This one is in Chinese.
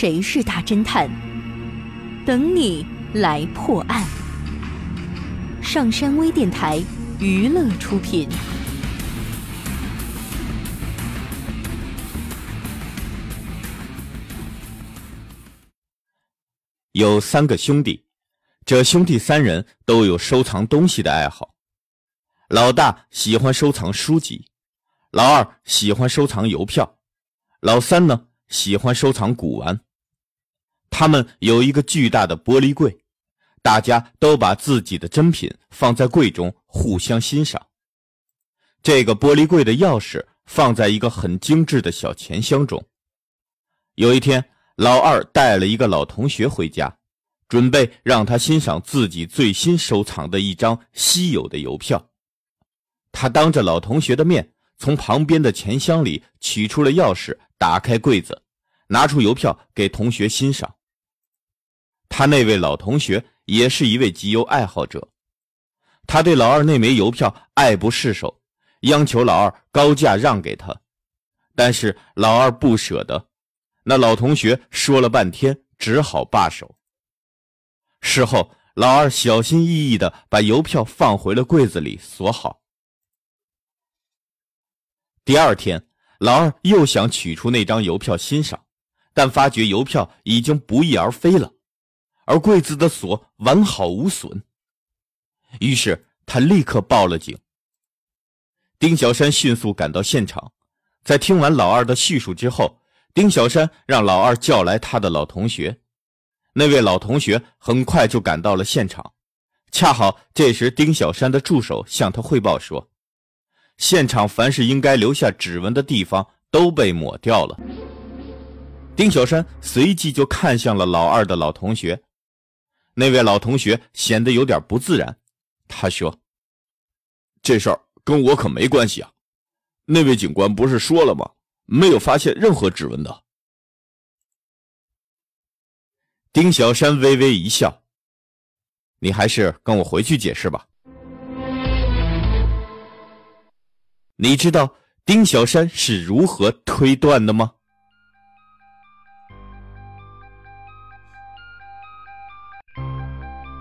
谁是大侦探？等你来破案。上山微电台娱乐出品。有三个兄弟，这兄弟三人都有收藏东西的爱好。老大喜欢收藏书籍，老二喜欢收藏邮票，老三呢喜欢收藏古玩。他们有一个巨大的玻璃柜，大家都把自己的珍品放在柜中互相欣赏。这个玻璃柜的钥匙放在一个很精致的小钱箱中。有一天，老二带了一个老同学回家，准备让他欣赏自己最新收藏的一张稀有的邮票。他当着老同学的面，从旁边的钱箱里取出了钥匙，打开柜子，拿出邮票给同学欣赏。他那位老同学也是一位集邮爱好者，他对老二那枚邮票爱不释手，央求老二高价让给他，但是老二不舍得。那老同学说了半天，只好罢手。事后，老二小心翼翼地把邮票放回了柜子里，锁好。第二天，老二又想取出那张邮票欣赏，但发觉邮票已经不翼而飞了，而柜子的锁完好无损。于是他立刻报了警。丁小山迅速赶到现场，在听完老二的叙述之后，丁小山让老二叫来他的老同学。那位老同学很快就赶到了现场，恰好这时丁小山的助手向他汇报说。现场凡是应该留下指纹的地方都被抹掉了。丁小山随即就看向了老二的老同学，那位老同学显得有点不自然。他说：“这事儿跟我可没关系啊，那位警官不是说了吗？没有发现任何指纹的。”丁小山微微一笑：“你还是跟我回去解释吧。”你知道丁小山是如何推断的吗？